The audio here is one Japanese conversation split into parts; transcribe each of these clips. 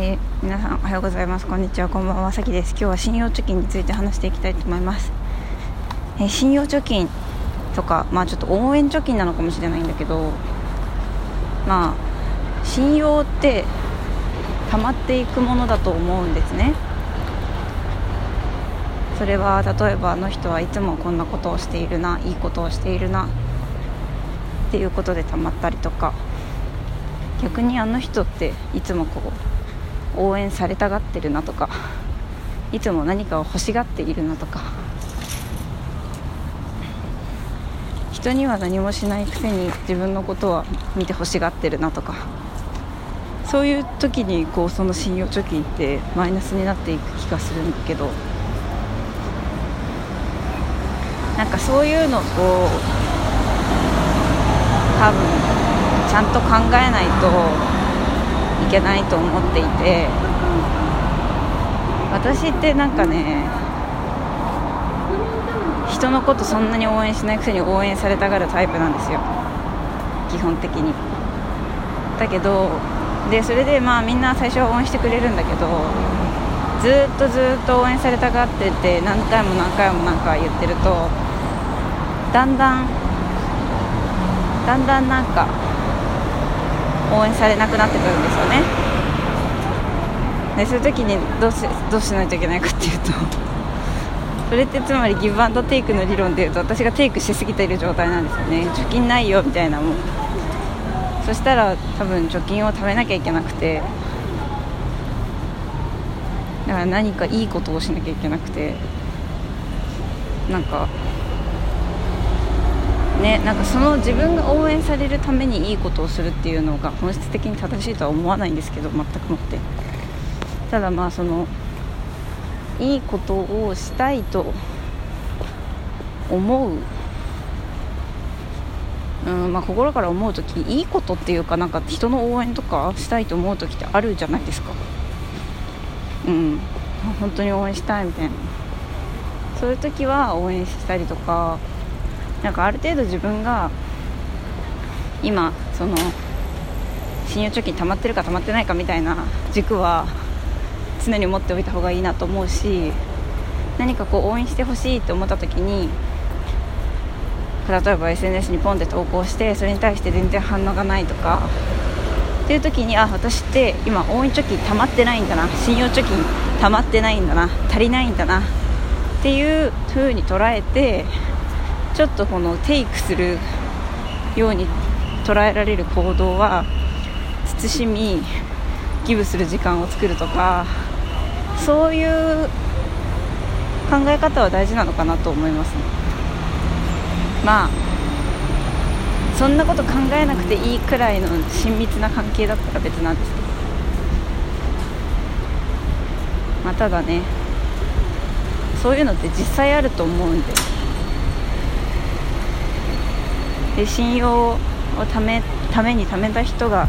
えー、皆さんおはようございます。こんにちは。こんばんは。さきです。今日は信用貯金について話していきたいと思います、えー、信用貯金とかまあちょっと応援貯金なのかもしれないんだけどまあ信用って溜まっていくものだと思うんですね。それは例えばあの人はいつもこんなことをしているないいことをしているなっていうことで溜まったりとか。逆にあの人っていつもこう応援されたがってるなとかいつも何かを欲しがっているなとか人には何もしないくせに自分のことは見て欲しがってるなとかそういう時にこうその信用貯金ってマイナスになっていく気がするんだけどなんかそういうのを多分ちゃんと考えないとけないと思っていて私ってなんかね人のことそんなに応援しないくせに応援されたがるタイプなんですよ。基本的に。だけどでそれでまあみんな最初は応援してくれるんだけどずっとずっと応援されたがってて何回も何回も何か言ってるとだんだんだんだんなんか応援されなくなってくるんですよね。でそういう時にどうしどうしないといけないかっていうとそれってつまりギブアンドテイクの理論でいうと私がテイクしすぎている状態なんですよね。貯金ないよみたいなもん。そしたら多分貯金を貯めなきゃいけなくてだから何かいいことをしなきゃいけなくてなんかね、なんかその自分が応援されるためにいいことをするっていうのが本質的に正しいとは思わないんですけど全くもって。ただまあそのいいことをしたいと思う、うんまあ、心から思う時いいことっていうかなんか人の応援とかしたいと思う時ってあるじゃないですか。うん。本当に応援したいみたいな。そういう時は応援したりとかなんかある程度自分が今その信用貯金溜まってるか溜まってないかみたいな軸は常に持っておいた方がいいなと思うし何かこう応援してほしいって思った時に例えば SNS にポンって投稿してそれに対して全然反応がないとかっていう時にあ私って今応援貯金溜まってないんだな信用貯金溜まってないんだな足りないんだなっていう風に捉えてちょっとこのテイクするように捉えられる行動は慎みギブする時間を作るとかそういう考え方は大事なのかなと思いますね。まあそんなこと考えなくていいくらいの親密な関係だったら別なんです。けどまあただねそういうのって実際あると思うんでで。信用をためために貯めた人が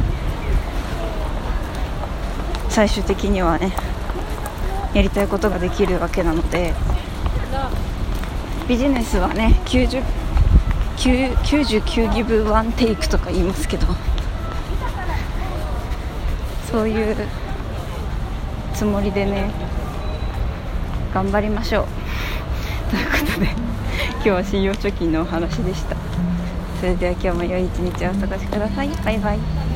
最終的にはねやりたいことができるわけなのでビジネスはね90 99ギブワンテイクとか言いますけどそういうつもりでね頑張りましょうということで今日は信用貯金のお話でした。それでは今日も良い一日をお過ごしください。バイバイ。